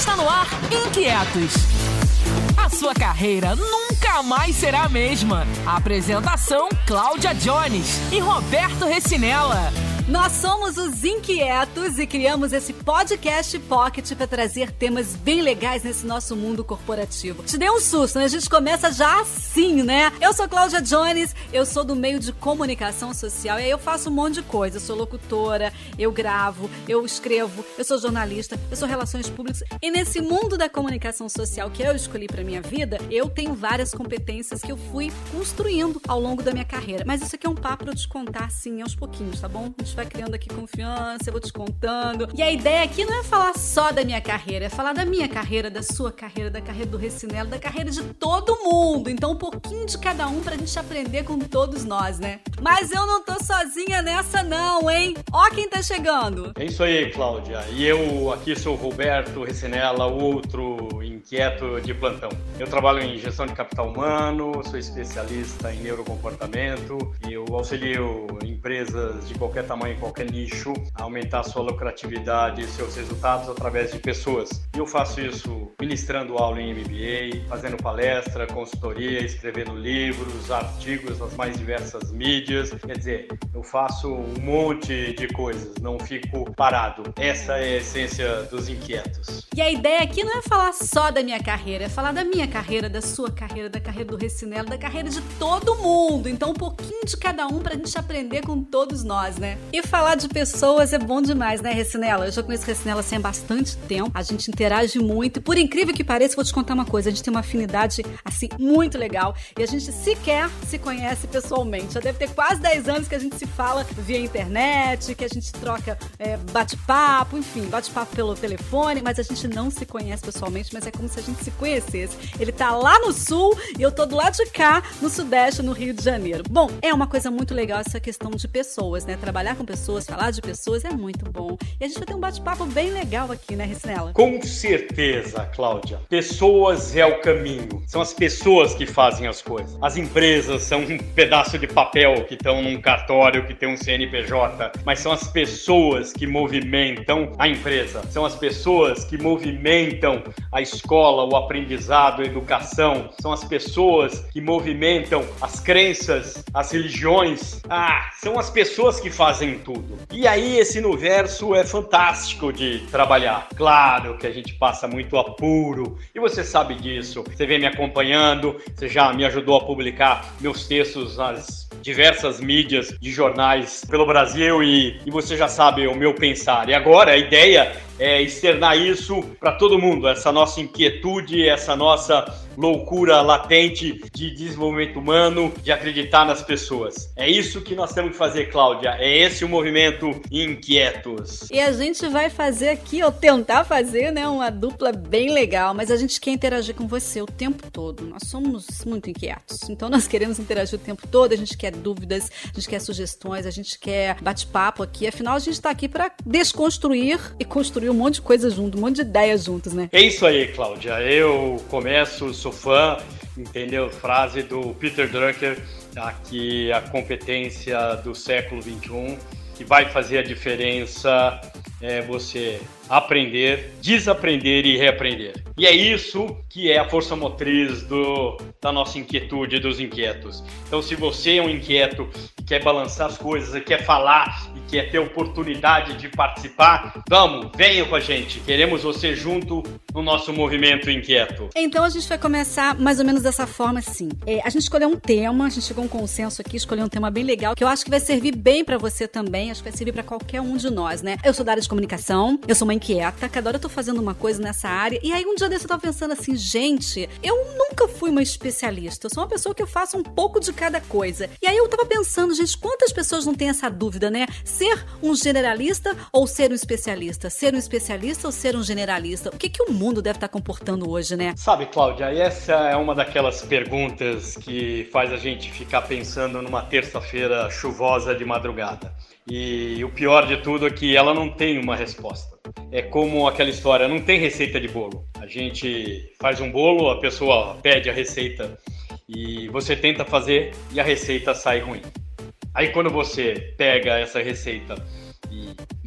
Está no ar Inquietos. A sua carreira nunca mais será a mesma. apresentação: Cláudia Jones e Roberto Recinella. Nós somos os Inquietos e criamos esse podcast Pocket para trazer temas bem legais nesse nosso mundo corporativo. Te dei um susto, né? A gente começa já assim, né? Eu sou Cláudia Jones, eu sou do meio de comunicação social e aí eu faço um monte de coisa. Eu sou locutora, eu gravo, eu escrevo, eu sou jornalista, eu sou relações públicas. E nesse mundo da comunicação social que eu escolhi para minha vida, eu tenho várias competências que eu fui construindo ao longo da minha carreira. Mas isso aqui é um papo para eu te contar assim aos pouquinhos, tá bom? A gente vai criando aqui confiança, eu vou te contando. E a ideia aqui não é falar só da minha carreira, é falar da minha carreira, da sua carreira, da carreira do Recinelo, da carreira de todo mundo. Então, um pouquinho de cada um pra gente aprender com todos nós, né? Mas eu não tô sozinha nessa, não, hein? Ó, quem tá chegando! É isso aí, Cláudia. E eu aqui sou o Roberto Recinella, outro inquieto de plantão. Eu trabalho em gestão de capital humano, sou especialista em neurocomportamento e eu auxilio empresas de qualquer tamanho, qualquer nicho, a aumentar sua lucratividade e seus resultados através de pessoas. E eu faço isso ministrando aula em MBA, fazendo palestra, consultoria, escrevendo livros, artigos nas mais diversas mídias. Quer dizer, eu faço um monte de coisas, não fico parado. Essa é a essência dos inquietos. E a ideia aqui não é falar só da minha carreira, é falar da minha carreira, da sua carreira, da carreira do Recinelo, da carreira de todo mundo. Então, um pouquinho de cada um pra gente aprender com todos nós, né? E falar de pessoas é bom demais, né, Recinela? Eu já conheço Recinela assim, há bastante tempo. A gente interage muito. Por incrível que pareça, vou te contar uma coisa: a gente tem uma afinidade, assim, muito legal. E a gente sequer se conhece pessoalmente. Já deve ter quase 10 anos que a gente se fala via internet, que a gente troca é, bate-papo, enfim, bate-papo pelo telefone, mas a gente não se conhece pessoalmente, mas é como se a gente se conhecesse. Ele tá lá no sul e eu tô do lado de cá, no sudeste, no Rio de Janeiro. Bom, é uma coisa muito legal essa questão de pessoas, né? Trabalhar com pessoas, falar de pessoas é muito bom. E a gente vai ter um bate-papo bem legal aqui, né, Ricinela? Com certeza, Cláudia. Pessoas é o caminho. São as pessoas que fazem as coisas. As empresas são um pedaço de papel que estão num cartório que tem um CNPJ, mas são as pessoas que movimentam a empresa. São as pessoas que movimentam a escola, o aprendizado, a educação. São as pessoas que movimentam as crenças, as religiões. Ah, são as pessoas que fazem tudo. E aí esse universo é fantástico de trabalhar. Claro que a gente passa muito apuro e você sabe disso. Você vem me acompanhando, você já me ajudou a publicar meus textos nas diversas mídias de jornais pelo Brasil e, e você já sabe o meu pensar. E agora a ideia é externar isso para todo mundo, essa nossa inquietude, essa nossa loucura latente de desenvolvimento humano, de acreditar nas pessoas. É isso que nós temos que fazer, Cláudia. É esse o movimento Inquietos. E a gente vai fazer aqui, ou tentar fazer, né, uma dupla bem legal, mas a gente quer interagir com você o tempo todo. Nós somos muito inquietos. Então nós queremos interagir o tempo todo, a gente quer dúvidas, a gente quer sugestões, a gente quer bate-papo aqui. Afinal, a gente está aqui para desconstruir e construir um monte de coisa junto, um monte de ideias juntos, né? É isso aí, Cláudia. Eu começo, sou fã, entendeu? Frase do Peter Drucker, aqui a competência do século 21, que vai fazer a diferença é você aprender, desaprender e reaprender. E é isso que é a força motriz do, da nossa inquietude dos inquietos. Então, se você é um inquieto quer balançar as coisas, quer falar e quer ter oportunidade de participar, vamos, venha com a gente. Queremos você junto no nosso movimento inquieto. Então, a gente vai começar mais ou menos dessa forma, assim. É, a gente escolheu um tema, a gente chegou a um consenso aqui, escolheu um tema bem legal, que eu acho que vai servir bem para você também, acho que vai servir para qualquer um de nós, né? Eu sou da área de comunicação, eu sou uma inquieta, cada hora eu tô fazendo uma coisa nessa área. E aí um dia desse eu tava pensando assim, gente, eu nunca fui uma especialista. Eu sou uma pessoa que eu faço um pouco de cada coisa. E aí eu tava pensando, quantas pessoas não têm essa dúvida, né? Ser um generalista ou ser um especialista? Ser um especialista ou ser um generalista? O que, que o mundo deve estar comportando hoje, né? Sabe, Cláudia, essa é uma daquelas perguntas que faz a gente ficar pensando numa terça-feira chuvosa de madrugada. E o pior de tudo é que ela não tem uma resposta. É como aquela história, não tem receita de bolo. A gente faz um bolo, a pessoa pede a receita e você tenta fazer e a receita sai ruim. Aí quando você pega essa receita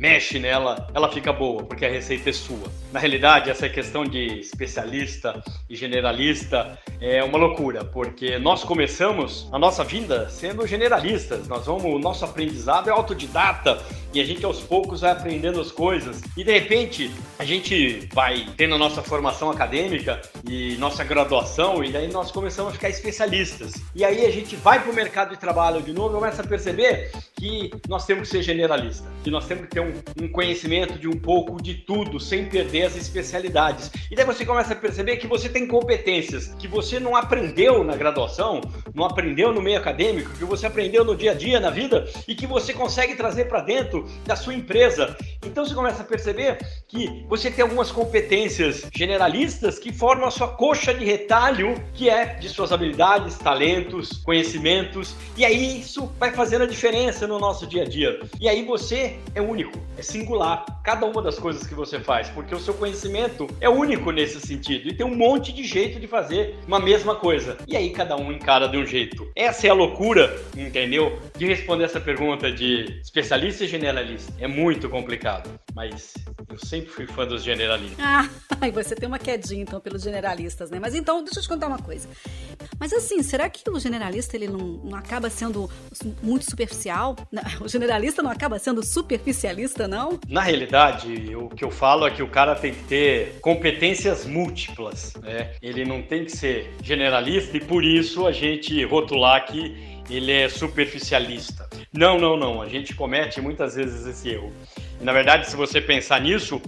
mexe nela, ela fica boa, porque a receita é sua. Na realidade, essa questão de especialista e generalista é uma loucura, porque nós começamos a nossa vinda sendo generalistas. Nós vamos, o nosso aprendizado é autodidata e a gente aos poucos vai aprendendo as coisas. E de repente, a gente vai tendo a nossa formação acadêmica e nossa graduação e daí nós começamos a ficar especialistas. E aí a gente vai para o mercado de trabalho de novo e começa a perceber que nós temos que ser generalista, que nós temos que ter um, um, conhecimento de um pouco de tudo, sem perder as especialidades. E daí você começa a perceber que você tem competências que você não aprendeu na graduação, não aprendeu no meio acadêmico, que você aprendeu no dia a dia, na vida, e que você consegue trazer para dentro da sua empresa. Então você começa a perceber que você tem algumas competências generalistas que formam a sua coxa de retalho, que é de suas habilidades, talentos, conhecimentos, e aí isso vai fazendo a diferença no nosso dia a dia. E aí você é único, é singular, cada uma das coisas que você faz, porque o seu conhecimento é único nesse sentido e tem um monte de jeito de fazer uma mesma coisa. E aí cada um encara de um jeito. Essa é a loucura, entendeu? De responder essa pergunta de especialista e generalista. É muito complicado, mas eu sempre fui fã dos generalistas. Ah, e você tem uma quedinha então pelos generalistas, né? Mas então, deixa eu te contar uma coisa. Mas assim, será que o generalista ele não, não acaba sendo muito superficial? O generalista não acaba sendo superficialista, não? Na realidade, o que eu falo é que o cara tem que ter competências múltiplas, né? Ele não tem que ser generalista e por isso a gente rotular que ele é superficialista. Não, não, não. A gente comete muitas vezes esse erro. Na verdade, se você pensar nisso,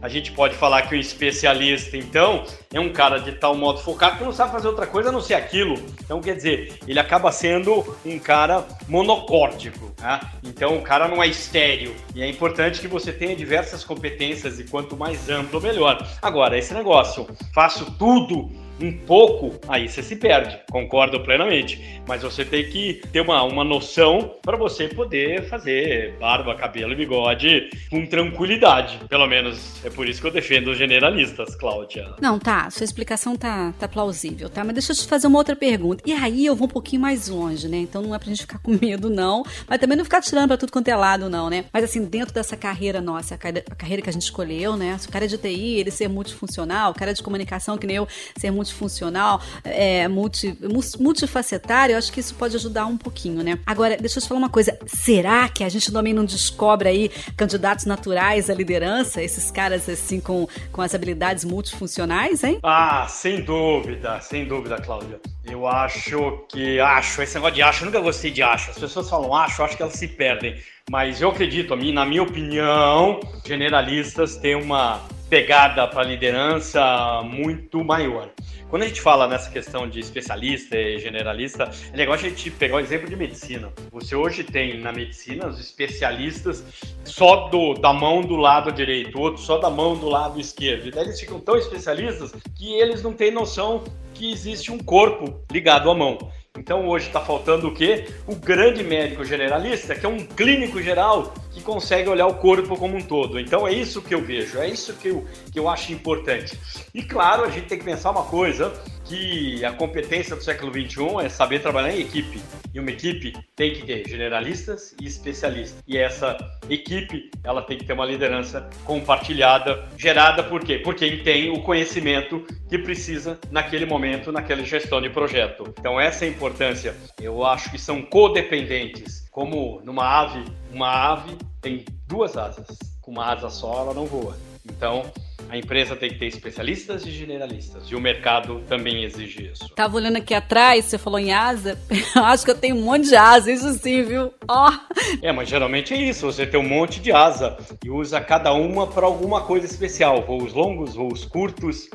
a gente pode falar que o especialista, então, é um cara de tal modo focado que não sabe fazer outra coisa a não ser aquilo. Então, quer dizer, ele acaba sendo um cara monocórdico. Né? Então, o cara não é estéreo. E é importante que você tenha diversas competências e quanto mais amplo, melhor. Agora, esse negócio, faço tudo um pouco, aí você se perde, concordo plenamente. Mas você tem que ter uma, uma noção para você poder fazer barba, cabelo e bigode com tranquilidade. Pelo menos é por isso que eu defendo os generalistas, Cláudia. Não, tá, sua explicação tá, tá plausível, tá? Mas deixa eu te fazer uma outra pergunta. E aí eu vou um pouquinho mais longe, né? Então não é pra gente ficar com medo, não. Mas também não ficar tirando pra tudo quanto é lado, não, né? Mas assim, dentro dessa carreira nossa, a carreira que a gente escolheu, né? Se o cara é de TI, ele ser multifuncional, o cara de comunicação, que nem eu, ser multifuncional, é, multi, multifacetário, eu acho que isso pode ajudar um pouquinho, né? Agora, deixa eu te falar uma coisa. Será que a gente também não descobre aí candidatos naturais à liderança? Esses caras, assim, com, com as habilidades multifuncionais, hein? Ah, sem dúvida, sem dúvida, Cláudia. Eu acho que. Acho, esse negócio de acho, eu nunca gostei de acho. As pessoas falam acho, acho que elas se perdem. Mas eu acredito, a mim, na minha opinião, generalistas têm uma pegada para liderança muito maior. Quando a gente fala nessa questão de especialista e generalista, é legal a gente pegar o exemplo de medicina. Você hoje tem na medicina os especialistas só do, da mão do lado direito, outro só da mão do lado esquerdo. E daí eles ficam tão especialistas que eles não têm noção que existe um corpo ligado à mão. Então hoje está faltando o quê? O grande médico generalista, que é um clínico geral que consegue olhar o corpo como um todo. Então é isso que eu vejo, é isso que eu, que eu acho importante. E claro, a gente tem que pensar uma coisa, que a competência do século XXI é saber trabalhar em equipe. E uma equipe tem que ter generalistas e especialistas. E essa equipe, ela tem que ter uma liderança compartilhada, gerada por quê? Por quem tem o conhecimento que precisa naquele momento, naquela gestão de projeto. Então essa é a importância. Eu acho que são codependentes. Como numa ave, uma ave tem duas asas. Com uma asa só, ela não voa. Então, a empresa tem que ter especialistas e generalistas. E o mercado também exige isso. Tava olhando aqui atrás, você falou em asa. Acho que eu tenho um monte de asa, isso sim, viu? Ó. Oh. É, mas geralmente é isso. Você tem um monte de asa e usa cada uma para alguma coisa especial. Voos longos, voos curtos,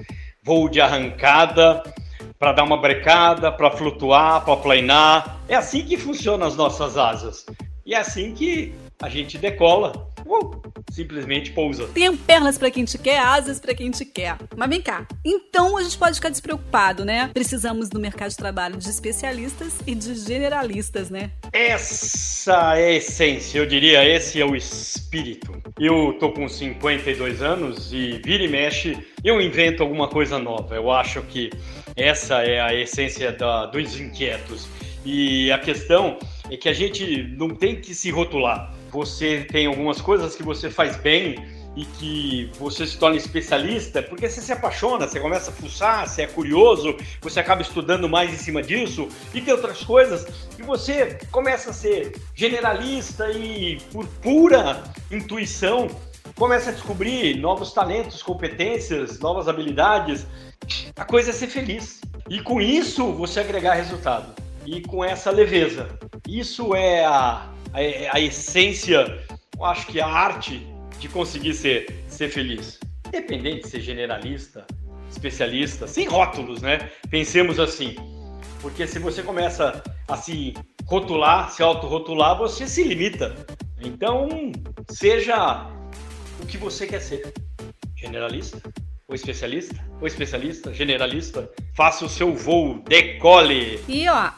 voo de arrancada para dar uma brecada, para flutuar, para planar. É assim que funcionam as nossas asas. E é assim que a gente decola. Uh, simplesmente pousa. Tem pernas para quem te quer, asas para quem te quer. Mas vem cá. Então a gente pode ficar despreocupado, né? Precisamos no mercado de trabalho de especialistas e de generalistas, né? Essa é a essência, eu diria, esse é o espírito. Eu tô com 52 anos e vira e mexe, eu invento alguma coisa nova. Eu acho que essa é a essência da, dos inquietos. E a questão é que a gente não tem que se rotular. Você tem algumas coisas que você faz bem e que você se torna especialista, porque você se apaixona, você começa a fuçar, você é curioso, você acaba estudando mais em cima disso, e tem outras coisas, e você começa a ser generalista e por pura intuição começa a descobrir novos talentos, competências, novas habilidades. A coisa é ser feliz. E com isso você agregar resultado. E com essa leveza. Isso é a, a, a essência, acho que a arte de conseguir ser, ser feliz. Independente de ser generalista, especialista, sem rótulos, né? Pensemos assim. Porque se você começa a se rotular, se autorrotular, você se limita. Então, seja o que você quer ser. Generalista? Ou especialista? Ou especialista? Generalista? Faça o seu voo, decole! E ó,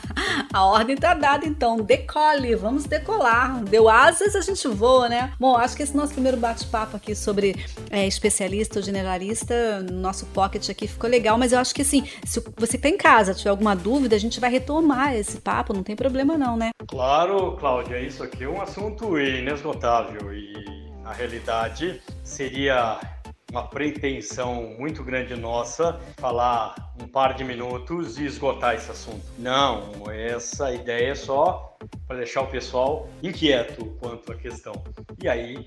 a ordem tá dada então, decole, vamos decolar. Deu asas, a gente voa, né? Bom, acho que esse nosso primeiro bate-papo aqui sobre é, especialista ou generalista, no nosso pocket aqui ficou legal, mas eu acho que assim, se você tá em casa, tiver alguma dúvida, a gente vai retomar esse papo, não tem problema não, né? Claro, Cláudia, isso aqui é um assunto inesgotável e na realidade, seria uma pretensão muito grande nossa falar um par de minutos e esgotar esse assunto. Não, essa ideia é só para deixar o pessoal inquieto quanto à questão. E aí,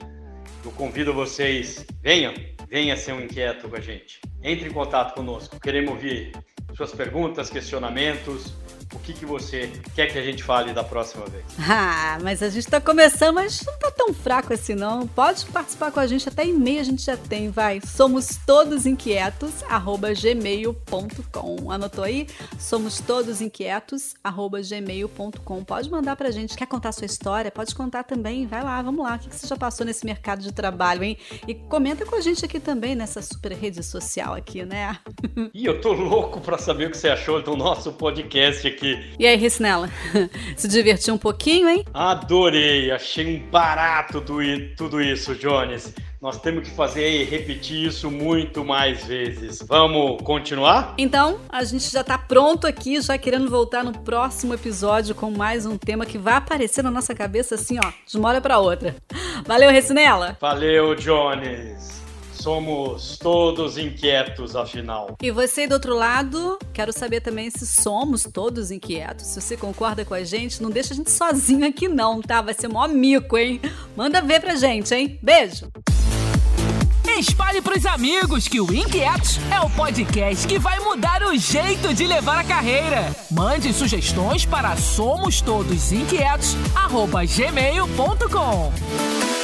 eu convido vocês, venham, venha ser um inquieto com a gente. Entre em contato conosco, queremos ouvir suas perguntas, questionamentos, o que, que você quer que a gente fale da próxima vez? Ah, mas a gente está começando, mas não tá tão fraco assim não. Pode participar com a gente, até e-mail a gente já tem, vai. Somos todos inquietos, arroba gmail.com. Anotou aí? Somos todos inquietos, arroba gmail.com. Pode mandar pra gente. Quer contar sua história? Pode contar também. Vai lá, vamos lá. O que, que você já passou nesse mercado de trabalho, hein? E comenta com a gente aqui também, nessa super rede social aqui, né? E eu tô louco pra saber o que você achou do nosso podcast aqui aqui. E aí, Risnella? Se divertiu um pouquinho, hein? Adorei, achei um barato tudo isso, Jones. Nós temos que fazer e repetir isso muito mais vezes. Vamos continuar? Então, a gente já está pronto aqui, já querendo voltar no próximo episódio com mais um tema que vai aparecer na nossa cabeça assim, ó, de uma hora para outra. Valeu, Recinela! Valeu, Jones! Somos todos inquietos, afinal. E você do outro lado, quero saber também se somos todos inquietos. Se você concorda com a gente, não deixa a gente sozinho aqui não, tá? Vai ser mó mico, hein? Manda ver pra gente, hein? Beijo! Espalhe pros amigos que o Inquietos é o podcast que vai mudar o jeito de levar a carreira. Mande sugestões para somos todos inquietos@gmail.com.